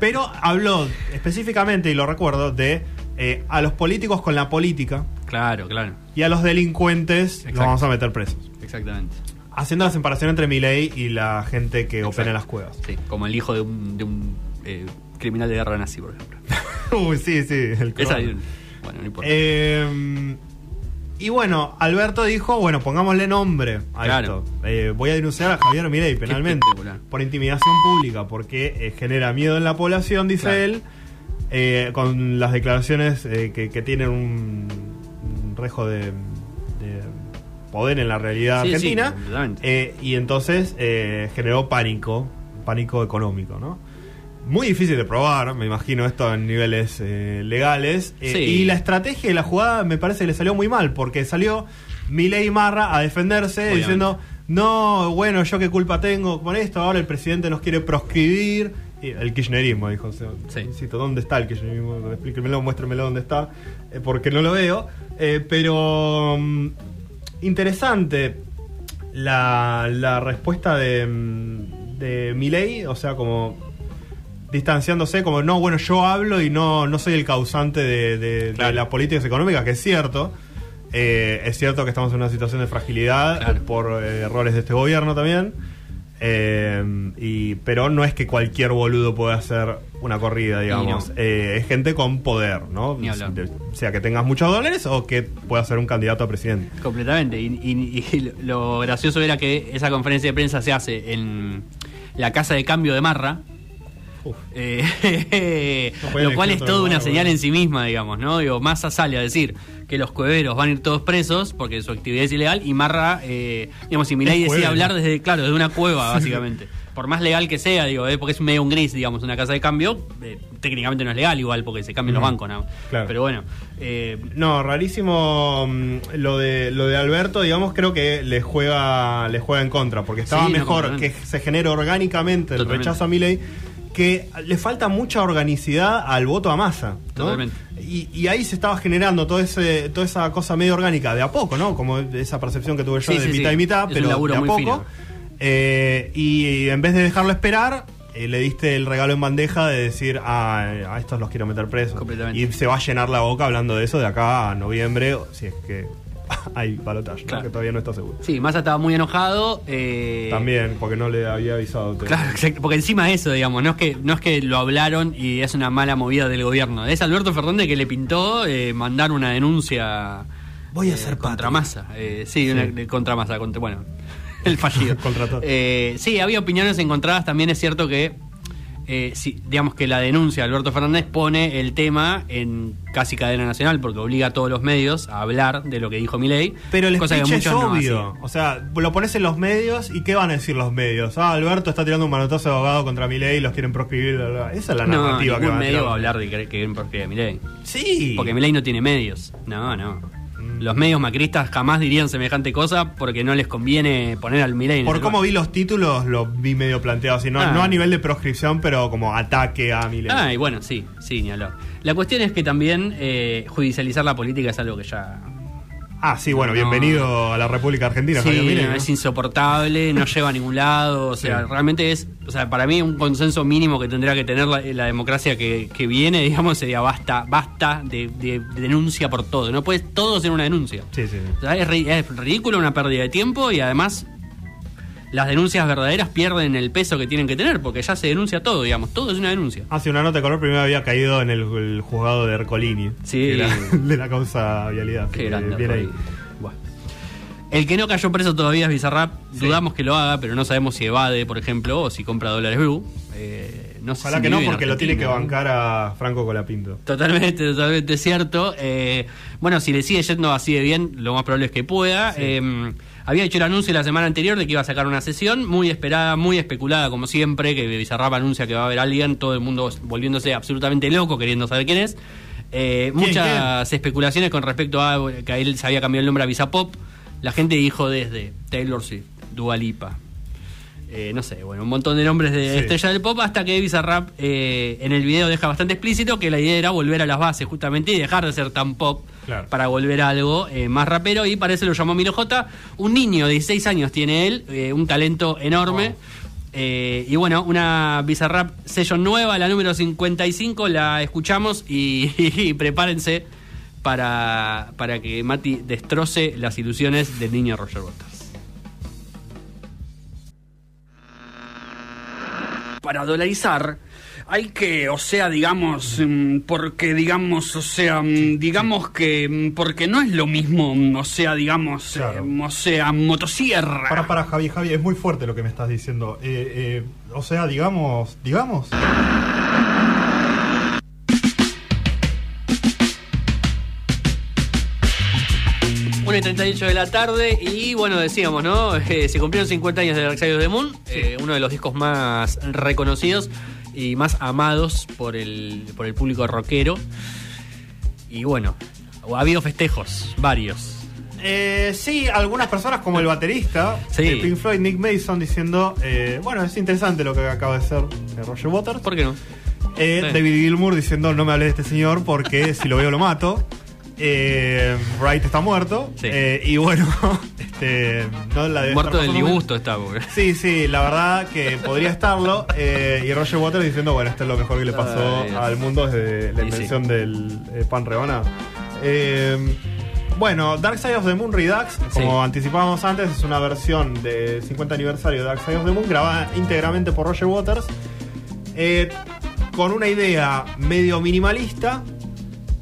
Pero habló específicamente, y lo recuerdo, de eh, a los políticos con la política Claro, claro. y a los delincuentes los Exacto. vamos a meter presos. Exactamente. Haciendo la separación entre Milei y la gente que opera en las cuevas. Sí, como el hijo de un, de un eh, criminal de guerra nazi, por ejemplo. <laughs> Uy, sí, sí. El Esa, bueno, no importa. Eh, y bueno, Alberto dijo, bueno, pongámosle nombre a Claro. esto. Eh, voy a denunciar a Javier Milei penalmente por intimidación pública, porque eh, genera miedo en la población, dice Claro. él, eh, con las declaraciones que, que tienen un, un rejo de, de poder en la realidad Sí, argentina. y entonces generó pánico, pánico económico, ¿no? Muy difícil de probar, me imagino esto en niveles eh, legales. Eh, Sí. Y la estrategia de la jugada me parece que le salió muy mal, porque salió Milei Marra a defenderse Obviamente. diciendo, no, bueno, yo qué culpa tengo con esto, ahora el presidente nos quiere proscribir. Y el kirchnerismo, dijo. o sea, Sí. insisto, ¿dónde está el kirchnerismo? Explíquemelo, muéstremelo dónde está, eh, porque no lo veo. Eh, pero mm, interesante la, la respuesta de, mm, de Milei, o sea, como distanciándose, como no, bueno, yo hablo y no, no soy el causante de, de- de Claro. las políticas económicas, que es cierto. Eh, es cierto que estamos en una situación de fragilidad Claro. por eh, errores de este gobierno también. Eh, y, pero no es que cualquier boludo pueda hacer una corrida, digamos. no. Eh, es gente con poder, ¿no? De- sea que tengas muchos dólares o que pueda ser un candidato a presidente. Completamente. Y, y- y <laughs> lo gracioso era que esa conferencia de prensa se hace en la casa de cambio de Marra. Eh, <laughs> No lo cual es toda una señal en sí misma, digamos, ¿no? Digo, Massa sale a decir que los cueveros van a ir todos presos porque su actividad es ilegal y Marra, eh, digamos, si Milei Es decide hablar desde, claro, desde una cueva, <laughs> básicamente. Por más legal que sea, digo, eh, porque es medio un gris, digamos, una casa de cambio, eh, técnicamente no es legal igual porque se cambian los bancos, ¿no? Claro. Pero bueno, eh, No, rarísimo mm, lo de lo de Alberto, digamos, creo que le juega le juega en contra, porque estaba Sí, no, mejor que se genere orgánicamente el Totalmente. rechazo a Milei, que le falta mucha organicidad al voto a masa. ¿no? Totalmente. Y, y ahí se estaba generando todo ese, toda esa cosa medio orgánica, de a poco, ¿no? Como esa percepción que tuve yo Sí, de sí, mitad sí. y mitad, Es pero de a poco. Eh, y en vez de dejarlo esperar, eh, le diste el regalo en bandeja de decir, ah, a estos los quiero meter presos. Completamente. Y se va a llenar la boca hablando de eso de acá a noviembre, si es que <laughs> hay balotaje, ¿no? Claro. que todavía no está seguro. sí, Massa estaba muy enojado. eh, También, porque no le había avisado. Claro, exacto, porque encima de eso, digamos, no es que no es que lo hablaron y es una mala movida del gobierno. Es Alberto Fernández que le pintó eh, mandar una denuncia Voy a eh, ser contra patria. Massa. Eh, sí, una- de- contra Massa, contra, bueno, <laughs> el fallido. <laughs> Contra. Eh, sí, había opiniones encontradas. También es cierto que, eh, si, digamos que la denuncia de Alberto Fernández pone el tema en casi cadena nacional porque obliga a todos los medios a hablar de lo que dijo Milei. Pero el cosa que es no obvio. o sea, lo pones en los medios y ¿qué van a decir los medios? Ah, Alberto está tirando un manotazo de abogado contra Milei y los quieren proscribir. bla, bla. Esa es la no, narrativa que ningún van a medio tirar. va a hablar de que, que quieren proscribir a Milei. Sí. Porque Milei no tiene medios. No, no. Los medios macristas jamás dirían semejante cosa porque no les conviene poner al Milei Por cómo vi los títulos, lo vi medio planteado así. No, Ah. no a nivel de proscripción, pero como ataque a Milei. Ah, y bueno, sí, sí, ni hablar. La cuestión es que también eh, judicializar la política es algo que ya... Ah, sí, bueno, No. bienvenido a la República Argentina, Sí, Javier es insoportable, no lleva a ningún lado, o sea, Sí. realmente es, o sea, para mí un consenso mínimo que tendría que tener la, la democracia que, que viene, digamos, sería basta, basta de, de- de denuncia por todo, no puede todo ser una denuncia. Sí, sí. O sea, es, es ridículo, una pérdida de tiempo y además las denuncias verdaderas pierden el peso que tienen que tener porque ya se denuncia todo, digamos, todo es una denuncia. Hace una nota de color, primero había caído en el, el juzgado de Ercolini. Sí. era <laughs> de la causa vialidad. Qué grande. ahí. Bueno. El que no cayó preso todavía es Bizarrap. Sí. Dudamos que lo haga, pero no sabemos si evade, por ejemplo, o si compra dólares blue. Eh, no sé Ojalá si que no, porque lo tiene que bancar a Franco Colapinto. Totalmente, totalmente cierto. Eh, bueno, si le sigue yendo así de bien, lo más probable es que pueda. Eh, había hecho el anuncio la semana anterior de que iba a sacar una sesión, muy esperada, muy especulada, como siempre, que Bizarrap anuncia que va a haber alguien, todo el mundo volviéndose absolutamente loco, queriendo saber quién es. Eh, ¿Quién, muchas especulaciones con respecto a que a él se había cambiado el nombre a Visa Pop. La gente dijo desde Taylor Swift, Dua Lipa, eh, no sé, bueno, un montón de nombres de Sí. estrella del pop, hasta que Bizarrap eh, en el video deja bastante explícito que la idea era volver a las bases justamente y dejar de ser tan pop Claro. para volver a algo eh, más rapero y parece lo llamó Milo J. Un niño de 16 años tiene él, eh, un talento enorme. Wow. Eh, y bueno, una Bizarrap session nueva, la número 55, la escuchamos y, <laughs> y prepárense para, para que Mati destroce las ilusiones del niño Roger Waters. para dolarizar hay que, o sea, digamos, mm, porque digamos, o sea, mm, digamos que mm, porque no es lo mismo, o sea, digamos, Claro. eh, o sea, motosierra. Para, para, Javi, Javi, es muy fuerte lo que me estás diciendo. Eh, eh, o sea, digamos, digamos. 1 y 38 de la tarde y bueno, decíamos, ¿no? <laughs> Eh, se cumplieron 50 años de Dark Side of the Moon, eh, uno de los discos más reconocidos y más amados por el, por el público rockero. Y bueno, ha habido festejos, varios. Eh, sí, algunas personas como el baterista Sí. de Pink Floyd, Nick Mason, diciendo, eh, bueno, es interesante lo que acaba de hacer eh, Roger Waters. ¿Por qué no? Eh, Sí. David Gilmour diciendo, no me hables de este señor porque si lo veo lo mato. Eh, Wright está muerto. Sí. Eh, y bueno, <laughs> este, no la debe Muerto del disgusto está, porque... Sí, sí, la verdad que podría estarlo. <laughs> eh, y Roger Waters diciendo, bueno, esto es lo mejor que le pasó Ay, al mundo desde la Y sí. invención del eh, pan rebanado. Eh, bueno, Dark Side of the Moon Redux, como Sí. anticipábamos antes, es una versión de 50 aniversario de Dark Side of the Moon, grabada íntegramente por Roger Waters, con una idea medio minimalista,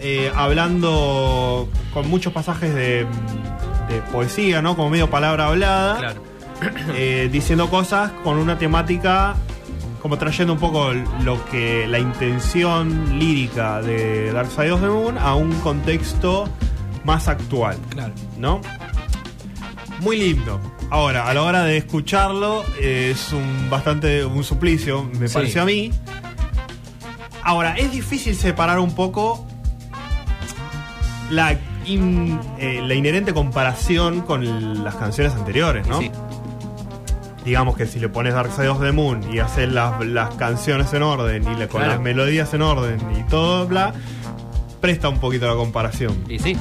eh, hablando con muchos pasajes de, de poesía, ¿no? Como medio palabra hablada Claro. <coughs> eh, diciendo cosas con una temática como trayendo un poco lo que la intención lírica de Dark Side of the Moon a un contexto más actual, Claro. ¿no? Muy lindo. Ahora, a la hora de escucharlo eh, es un bastante un suplicio, me Sí. pareció a mí. Ahora, es difícil separar un poco la, in- eh, la inherente comparación con las canciones anteriores, ¿no? Sí. digamos que si le pones Dark Side of the Moon y haces las, las canciones en orden y le, con Claro. las melodías en orden y todo, bla, presta un poquito la comparación. Y sí.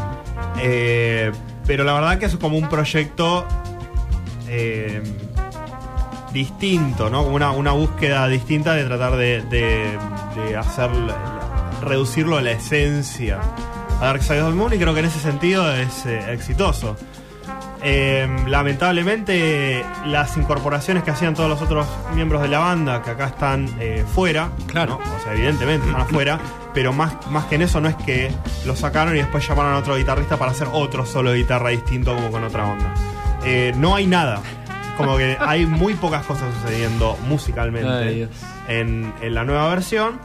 Eh, pero la verdad que es como un proyecto eh, distinto, ¿no? Como una, una búsqueda distinta de tratar de, de- de hacer, reducirlo a la esencia a Dark Side of the Moon y creo que en ese sentido es eh, exitoso. Eh, lamentablemente las incorporaciones que hacían todos los otros miembros de la banda que acá están eh, fuera, Claro. ¿no? o sea, evidentemente están afuera, <coughs> pero más, más que en eso no es que lo sacaron y después llamaron a otro guitarrista para hacer otro solo de guitarra distinto como con otra onda. Eh, no hay nada. Como que hay muy pocas cosas sucediendo musicalmente Ay, en, en la nueva versión.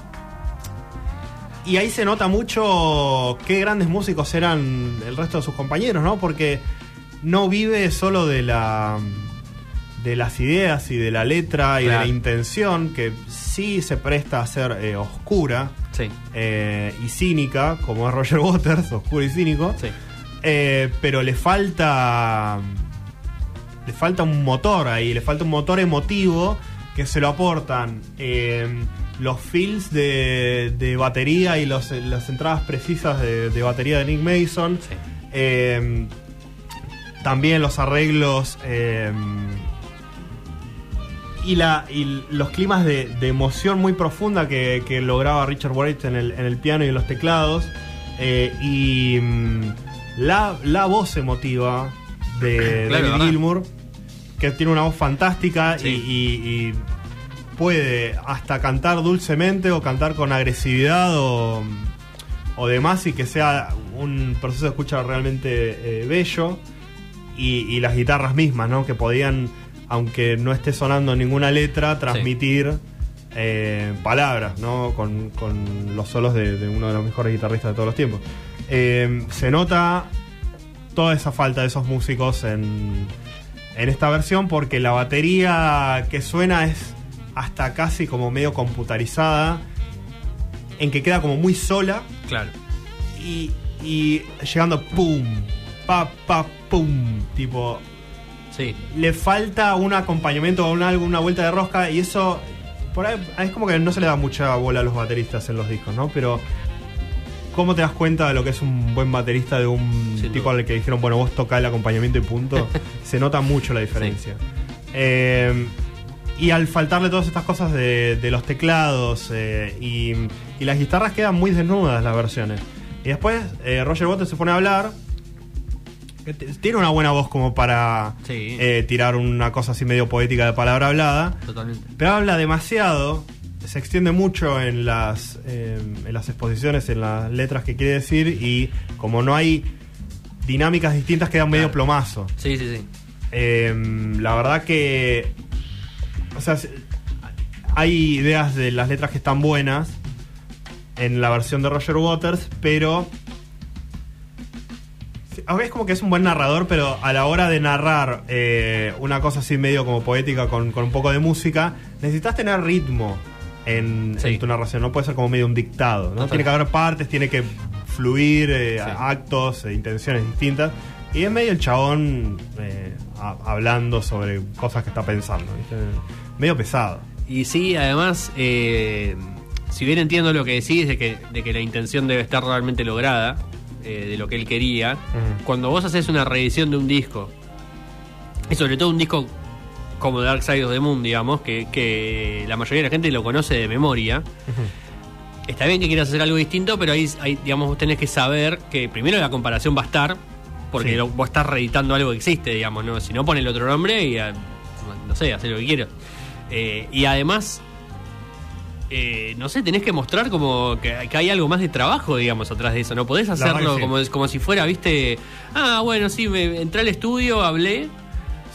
Y ahí se nota mucho qué grandes músicos eran el resto de sus compañeros, ¿no? Porque no vive solo de la de las ideas y de la letra y de la intención, que sí se presta a ser eh, oscura Sí. eh, y cínica, como es Roger Waters, <laughs> oscuro y cínico. Sí. Eh, pero le falta. Le falta un motor ahí, le falta un motor emotivo que se lo aportan eh, los fills de, de batería y los, las entradas precisas de, de batería de Nick Mason. Sí. Eh, también los arreglos eh, y, la, y los climas de, de emoción muy profunda que, que lograba Richard Wright en el, en el piano y en los teclados. Y mm, la, la voz emotiva de Claro, David. Gilmour, que tiene una voz fantástica Sí. y, y- y puede hasta cantar dulcemente o cantar con agresividad o, o demás y que sea un proceso de escucha realmente eh, bello y, y las guitarras mismas, ¿no? Que podían, aunque no esté sonando ninguna letra, transmitir eh, palabras, ¿no? Con, con los solos de, de uno de los mejores guitarristas de todos los tiempos. Eh, se nota toda esa falta de esos músicos en, en esta versión porque la batería que suena es hasta casi como medio computarizada, en que queda como muy sola Claro. y, y llegando pum, pa, pa, pum, tipo Sí. le falta un acompañamiento o una, una vuelta de rosca y eso por ahí es como que no se le da mucha bola a los bateristas en los discos, ¿no? Pero ¿cómo te das cuenta de lo que es un buen baterista de un Sin tipo duda. al que dijeron, bueno, vos toca el acompañamiento y punto? <laughs> se nota mucho la diferencia. Eh, y al faltarle todas estas cosas de, de los teclados eh, y, y las guitarras quedan muy desnudas las versiones. Y después eh, Roger Waters se pone a hablar. Tiene una buena voz como para Sí. tirar una cosa así medio poética de palabra hablada. Totalmente. Pero habla demasiado, se extiende mucho en las, eh, en las exposiciones, en las letras que quiere decir y como no hay dinámicas distintas queda medio plomazo. Sí, sí, sí. Eh, la verdad que. O sea, se- hay ideas de las letras que están buenas en la versión de Roger Waters, pero. veces como que es un buen narrador, pero a la hora de narrar eh, una cosa así medio como poética con, con un poco de música, necesitas tener ritmo en, Sí. en tu narración. No puede ser como medio un dictado. ¿no? Total. Tiene que haber partes, tiene que fluir eh, Sí. actos, e intenciones distintas. Y es medio el chabón eh, a- hablando sobre cosas que está pensando. ¿viste? Medio pesado. Y sí, además, eh, si bien entiendo lo que decís de que, de que la intención debe estar realmente lograda, eh, de lo que él quería, cuando vos haces una reedición de un disco, y sobre todo un disco como Dark Side of the Moon, digamos, que, que la mayoría de la gente lo conoce de memoria, está bien que quieras hacer algo distinto, pero ahí, ahí, digamos, vos tenés que saber que primero la comparación va a estar, porque Sí. lo- vos estás reeditando algo que existe, digamos, ¿no? Si no, pone el otro nombre y, ah, no sé, hacer lo que quieras. Eh, y además, eh, no sé, tenés que mostrar como que, que hay algo más de trabajo, digamos, atrás de eso. No podés hacerlo como, como si fuera, viste, ah, bueno, sí, me, entré al estudio, hablé.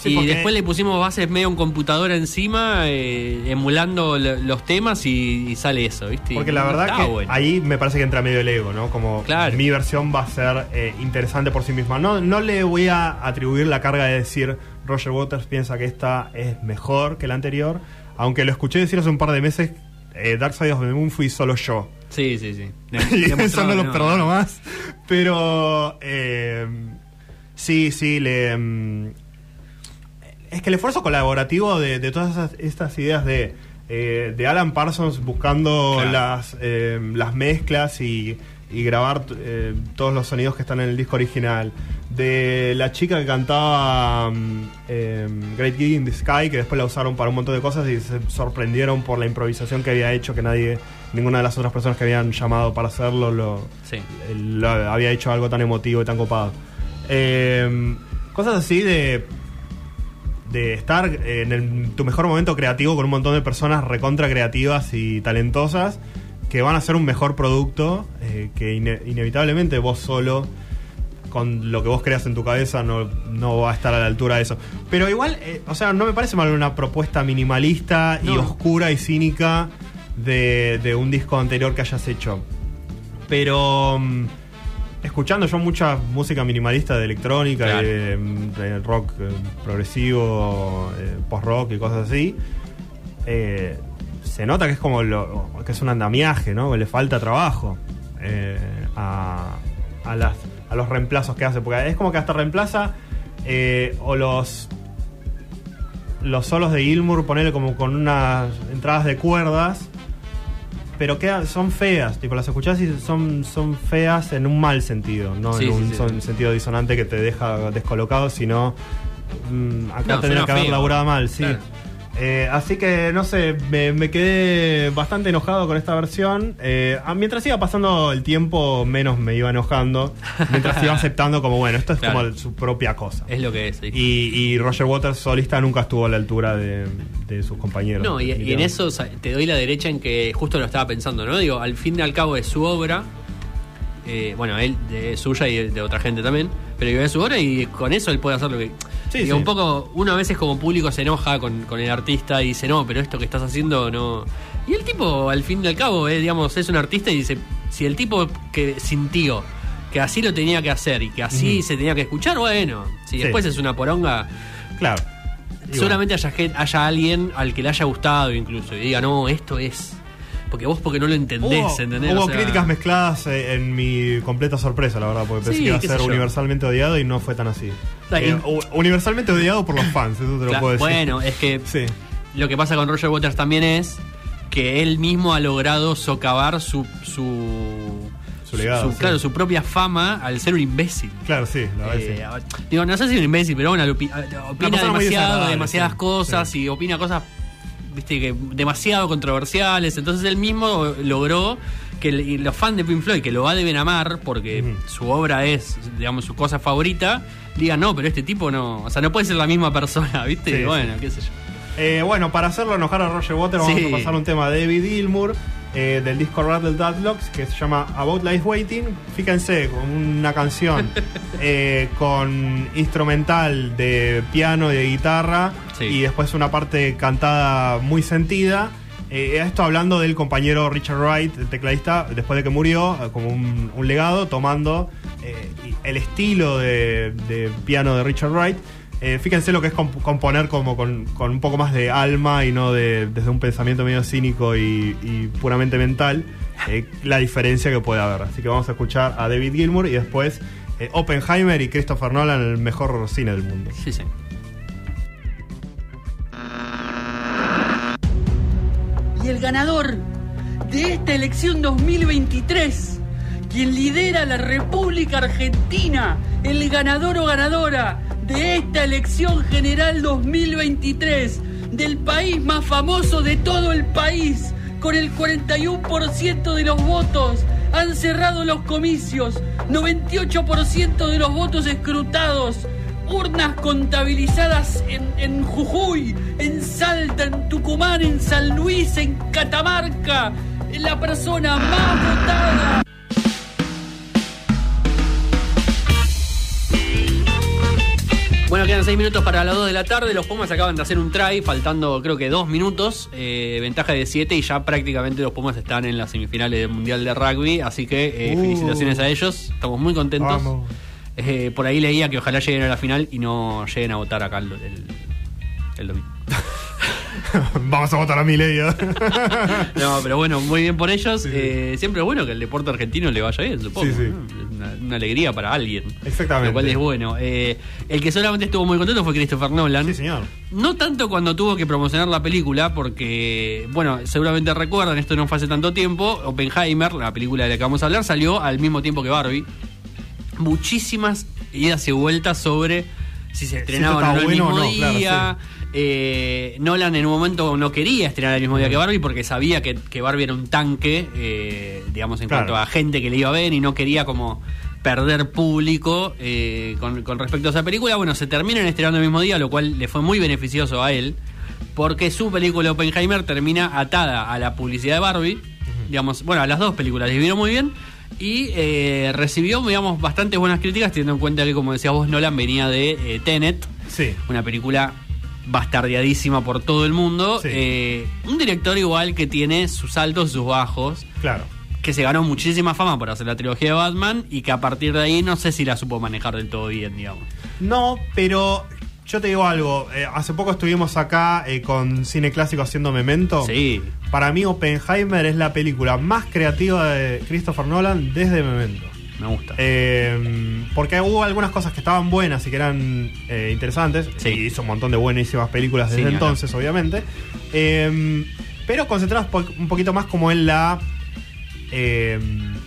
Sí, y porque- después le pusimos bases medio en computadora encima, eh, emulando lo- los temas y, y sale eso, ¿viste? Porque la verdad que bueno. ahí me parece que entra medio el ego, ¿no? Como Claro. mi versión va a ser eh, interesante por sí misma. No, no le voy a atribuir la carga de decir Roger Waters piensa que esta es mejor que la anterior. Aunque lo escuché decir hace un par de meses, eh, Dark Side of the Moon fui solo yo. Sí, sí, sí. <laughs> y eso no lo perdono más. Pero eh, sí, sí, le. mm, es que el esfuerzo colaborativo de, de todas esas- estas ideas de, eh, de Alan Parsons buscando Claro. las, eh, las mezclas y, y grabar eh, todos los sonidos que están en el disco original. De la chica que cantaba mm, eh, Great Gig in the Sky, que después la usaron para un montón de cosas y se sorprendieron por la improvisación que había hecho, que nadie, ninguna de las otras personas que habían llamado para hacerlo lo, Sí. lo había hecho algo tan emotivo y tan copado. Eh, cosas así de de estar en el- tu mejor momento creativo con un montón de personas recontra creativas y talentosas que van a hacer un mejor producto eh, que ine- inevitablemente vos solo con lo que vos creas en tu cabeza no, no va a estar a la altura de eso. Pero igual, eh, o sea, no me parece mal una propuesta minimalista y oscura y cínica de, de un disco anterior que hayas hecho. Pero mm, escuchando yo mucha música minimalista de electrónica, Claro. de, de rock eh, progresivo, eh, post-rock y cosas así, eh, se nota que es como lo, que es un andamiaje, ¿no? Le falta trabajo eh, a, a las, a los reemplazos que hace. Porque es como que hasta reemplaza eh, o los los solos de Gilmour, ponerle como con unas entradas de cuerdas, pero quedan, son feas, tipo las escuchás y son, son feas en un mal sentido, no Sí, en sí, un sí. son- sentido disonante que te deja descolocado, sino mm, acá No, tendría suena que haber feo. laburado mal, sí. Claro. Eh, así que no sé, me, me quedé bastante enojado con esta versión. Eh, mientras iba pasando el tiempo, menos me iba enojando. Mientras iba <laughs> aceptando como, bueno, esto es Claro. como su propia cosa. Es lo que es. sí. Y, y Roger Waters solista nunca estuvo a la altura de, de sus compañeros. No, y, y en eso o sea, te doy la derecha en que justo lo estaba pensando, ¿no? Digo, al fin y al cabo es su obra. eh, bueno, él de suya y de, de otra gente también. Pero digo, es su obra y con eso él puede hacer lo que. Sí, digo, sí. un poco, uno a veces como público se enoja con, con el artista y dice, no, pero esto que estás haciendo no. Y el tipo, al fin y al cabo, eh, digamos, es un artista y dice, si el tipo que sintió que así lo tenía que hacer y que así se tenía que escuchar, bueno, si Sí. después es una poronga, Claro. Y Seguramente haya, haya alguien al que le haya gustado incluso y diga, no, esto es. Porque vos porque no lo entendés, Hubo, ¿entendés? hubo O sea, críticas mezcladas eh, en mi completa sorpresa, la verdad, porque pensé Sí, que iba a qué ser yo. universalmente odiado y no fue tan así. Eh, u- universalmente odiado por los fans, eso te lo Cla- puedo decir. Bueno, es que Sí. lo que pasa con Roger Waters también es que él mismo ha logrado socavar su su, Su legado, sí. claro su propia fama al ser un imbécil Claro, sí, la verdad Eh, sí. a ver, digo no sé si es un imbécil pero bueno opi- opina persona muy demasiado desagradable, demasiadas sí, cosas y opina cosas viste que demasiado controversiales. Entonces él mismo logró que los fans de Pink Floyd que lo deben amar porque su obra es digamos su cosa favorita digan no pero este tipo no o sea no puede ser la misma persona <laughs> viste Sí, bueno sí. qué sé yo. Eh, bueno, para hacerlo enojar a Roger Waters, Sí. vamos a pasar un tema de David Gilmour eh, del disco Rattle Deadlocks que se llama About Life Waiting. Fíjense, con una canción <laughs> eh, con instrumental de piano y de guitarra Sí. y después una parte cantada muy sentida. Eh, esto hablando del compañero Richard Wright, el tecladista, después de que murió, como un, un legado, tomando el estilo de, de piano de Richard Wright. Eh, fíjense lo que es comp- componer como con, con un poco más de alma y no de, desde un pensamiento medio cínico y, y puramente mental, eh, la diferencia que puede haber. Así que vamos a escuchar a David Gilmour y después eh, Oppenheimer y Christopher Nolan, el mejor cine del mundo. sí sí Y el ganador de esta elección 2023, quien lidera la República Argentina, el ganador o ganadora de esta elección general 2023, del país más famoso de todo el país, con el 41% de los votos, han cerrado los comicios, 98% de los votos escrutados, urnas contabilizadas en, Jujuy, en Salta, en Tucumán, en San Luis, en Catamarca. La persona más votada. Bueno, quedan 6 minutos para las 2 de la tarde. Los Pumas acaban de hacer un try, faltando creo que 2 minutos. eh, ventaja de 7 y ya prácticamente los Pumas están en las semifinales del Mundial de Rugby. Así que eh, Uh. felicitaciones a ellos. Estamos muy contentos. Eh, por ahí leía que ojalá lleguen a la final y no lleguen a votar acá el, el, el domingo. <laughs> Vamos a votar a Milei. ¿eh? <laughs> No, pero bueno, muy bien por ellos. Sí. Eh, siempre es bueno que el deporte argentino le vaya bien, supongo. Sí, sí. ¿no? Una, una alegría para alguien. Exactamente. Lo cual es bueno. Eh, el que solamente estuvo muy contento fue Christopher Nolan. Sí, señor. No tanto cuando tuvo que promocionar la película, porque, bueno, seguramente recuerdan, esto no fue hace tanto tiempo, Oppenheimer, la película de la que vamos a hablar, salió al mismo tiempo que Barbie. Muchísimas idas y vueltas sobre si se estrenaba o no el bueno mismo no, claro, día. Eh, Nolan en un momento no quería estrenar el mismo día que Barbie porque sabía que, que Barbie era un tanque, eh, digamos, en Claro. cuanto a gente que le iba a ver y no quería como perder público eh, con, con respecto a esa película. Bueno, se terminan estrenando el mismo día, lo cual le fue muy beneficioso a él, porque su película Oppenheimer termina atada a la publicidad de Barbie, digamos, bueno, a las dos películas les vino muy bien. Y eh, recibió, digamos, bastantes buenas críticas, teniendo en cuenta que, como decías vos, Nolan venía de eh, Tenet, Sí. una película bastardeadísima por todo el mundo. Sí. Eh, un director igual que tiene sus altos y sus bajos, Claro. que se ganó muchísima fama por hacer la trilogía de Batman y que a partir de ahí no sé si la supo manejar del todo bien, digamos. No, pero yo te digo algo. eh, hace poco estuvimos acá eh, con Cine Clásico haciendo Memento. Sí, Para mí, Oppenheimer es la película más creativa de Christopher Nolan desde Memento. Me gusta. Eh, porque hubo algunas cosas que estaban buenas y que eran eh, interesantes. Sí. Y hizo un montón de buenísimas películas desde entonces, obviamente. Eh, pero concentradas po- un poquito más como en la. eh,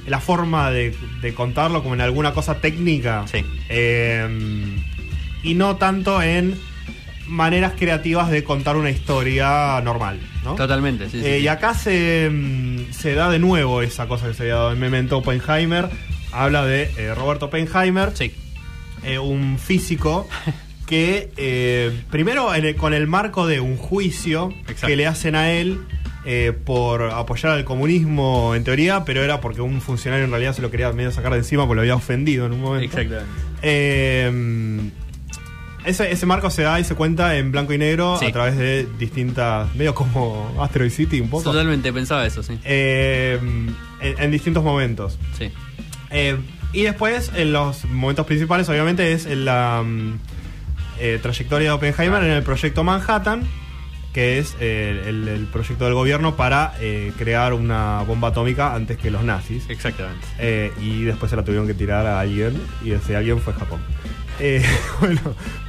la forma de, de contarlo, como en alguna cosa técnica. Sí. Y no tanto en maneras creativas de contar una historia normal, ¿no? Totalmente, sí, sí, Eh, sí. Y acá se, se da de nuevo esa cosa que se había dado en Memento Oppenheimer. Habla de eh, Roberto Oppenheimer, Sí, eh, un físico que eh, primero en el- con el marco de un juicio Exacto. que le hacen a él eh, por apoyar al comunismo en teoría, pero era porque un funcionario en realidad se lo quería medio sacar de encima porque lo había ofendido en un momento. exactamente. Eh, ese, ese marco se da y se cuenta en blanco y negro Sí. a través de distintas, medio como Asteroid City un poco, Totalmente pensaba eso, sí. En, en distintos momentos. Sí, Eh, y después, en los momentos principales, obviamente, es en la mm, eh, trayectoria de Oppenheimer en el proyecto Manhattan, que es eh, el, el proyecto del gobierno para eh, crear una bomba atómica antes que los nazis. exactamente. Eh, y después se la tuvieron que tirar a alguien, y ese alguien fue Japón. <laughs> Bueno,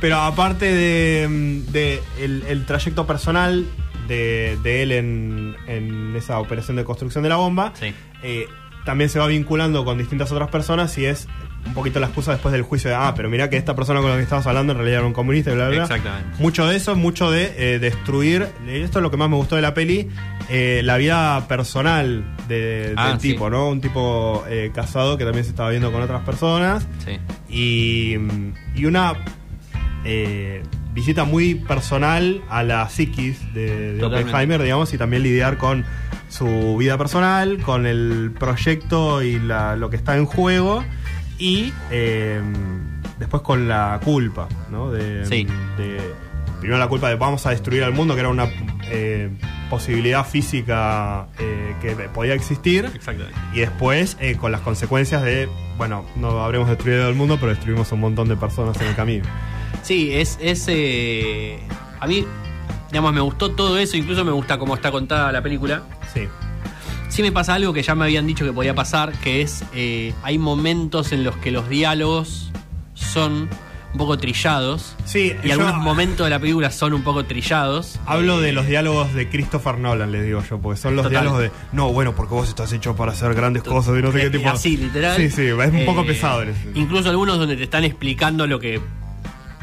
pero aparte de, mm, de el, el trayecto personal de, de él en, en esa operación de construcción de la bomba, Sí. También se va vinculando con distintas otras personas y es un poquito la excusa después del juicio de, ah, pero mira que esta persona con la que estabas hablando en realidad era un comunista y bla, bla, bla. Exactamente. Mucho de eso, mucho de eh, destruir, esto es lo que más me gustó de la peli, eh, la vida personal de- Ah, del sí. tipo, ¿no? Un tipo eh, casado que también se estaba viendo con otras personas Sí. y, y una eh, visita muy personal a la psiquis de, de. Oppenheimer, digamos, y también lidiar con su vida personal, con el proyecto y la- lo que está en juego, y eh, después con la culpa, ¿no? De, Sí. de- primero la culpa de vamos a destruir al mundo, que era una eh, posibilidad física eh, que podía existir. Exactamente. Y después eh, con las consecuencias de, bueno, no habremos destruido el mundo, pero destruimos un montón de personas en el camino. Sí, es. es eh, a mí, digamos, me gustó todo eso, incluso me gusta cómo está contada la película. Sí. Sí me pasa algo que ya me habían dicho que podía pasar, que es, eh, hay momentos en los que los diálogos son un poco trillados. Sí, Y yo algunos momentos de la película son un poco trillados. Hablo Eh, de los diálogos de Christopher Nolan, les digo yo, porque son los Total. diálogos de, no, bueno, porque vos estás hecho para hacer grandes cosas y no sé qué eh, tipo. Así, literal. Sí, sí, es un poco Eh, pesado en ese. Incluso algunos donde te están explicando lo que,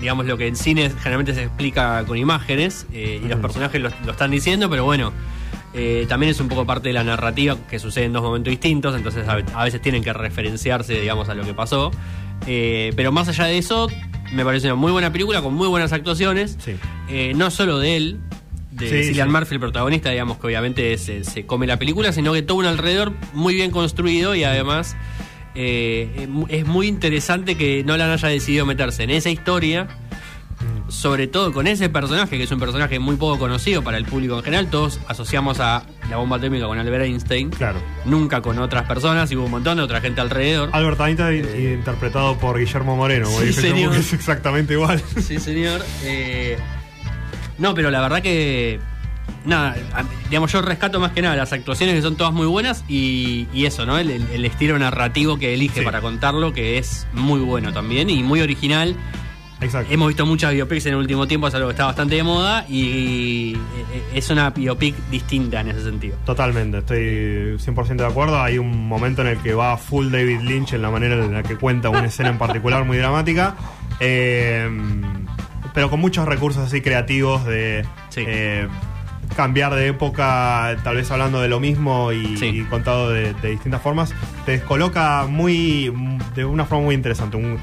digamos, lo que en cine generalmente se explica con imágenes eh, y los personajes lo, lo están diciendo, pero bueno, eh, también es un poco parte de la narrativa que sucede en dos momentos distintos, entonces a, ve- a veces tienen que referenciarse, digamos, a lo que pasó. Eh, pero más allá de eso, me parece una muy buena película con muy buenas actuaciones. Sí. No solo de él, de Sí, Cillian sí. Murphy, el protagonista, digamos que obviamente se, se come la película, sino que todo un alrededor muy bien construido y además eh, es mu- es muy interesante que Nolan haya decidido meterse en esa historia, sobre todo con ese personaje, que es un personaje muy poco conocido para el público en general. Todos asociamos a la bomba atómica con Albert Einstein, Claro. nunca con otras personas, y hubo un montón de otra gente alrededor. Albert Einstein interpretado por Guillermo Moreno, Sí, señor. es exactamente igual. Sí, señor. Eh, no, pero la verdad que. Nada, digamos, yo rescato más que nada las actuaciones que son todas muy buenas y, y eso, ¿no? El, estilo narrativo que elige Sí. para contarlo, que es muy bueno también y muy original. Exacto. Hemos visto muchas biopics en el último tiempo, es algo que está bastante de moda y eh, es una biopic distinta en ese sentido. Totalmente, estoy 100% de acuerdo. Hay un momento en el que va full David Lynch en la manera en la que cuenta una escena en particular muy dramática. Eh, pero con muchos recursos así creativos de Sí. eh, cambiar de época, tal vez hablando de lo mismo y, Sí. y contado de, de distintas formas. Te descoloca muy de una forma muy interesante. Un-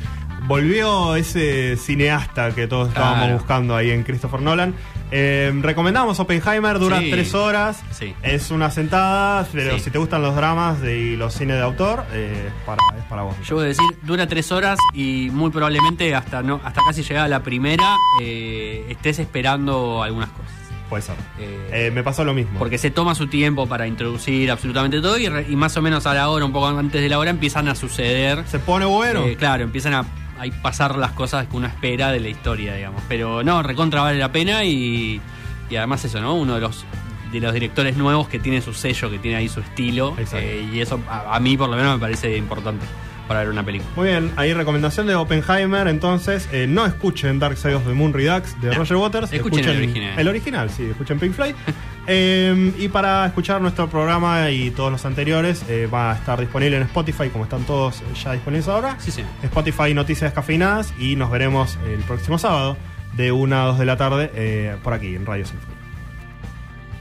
volvió ese cineasta que todos estábamos Claro. buscando ahí en Christopher Nolan. Eh, recomendamos Oppenheimer, dura Sí. tres horas. Sí. Es una sentada, pero Sí. si te gustan los dramas de- y los cines de autor, eh, es, para, es para vos. Yo voy a decir, dura tres horas y muy probablemente hasta no hasta casi llegada a la primera eh, estés esperando algunas cosas. Puede ser. Eh, Eh, me pasó lo mismo. Porque se toma su tiempo para introducir absolutamente todo y, re- y más o menos a la hora, un poco antes de la hora, empiezan a suceder. se pone bueno. eh, claro, empiezan a, a pasar las cosas que uno espera de la historia, digamos. Pero no, recontra vale la pena y, y además eso, ¿no? Uno de los de los directores nuevos que tiene su sello, que tiene ahí su estilo. Eh, y eso a, a mí por lo menos me parece importante para ver una película. Muy bien, ahí recomendación de Oppenheimer. Entonces, eh, no escuchen Dark Side of the Moon Redux de No. Roger Waters. Escuchen el original. El original, sí, escuchen Pink Floyd. <laughs> Eh, y para escuchar nuestro programa y todos los anteriores, eh, va a estar disponible en Spotify, como están todos ya disponibles ahora. Sí, señor. Spotify Noticias Descafeinadas. Y nos veremos el próximo sábado de 1 a 2 de la tarde eh, por aquí en Radio Sinfonía.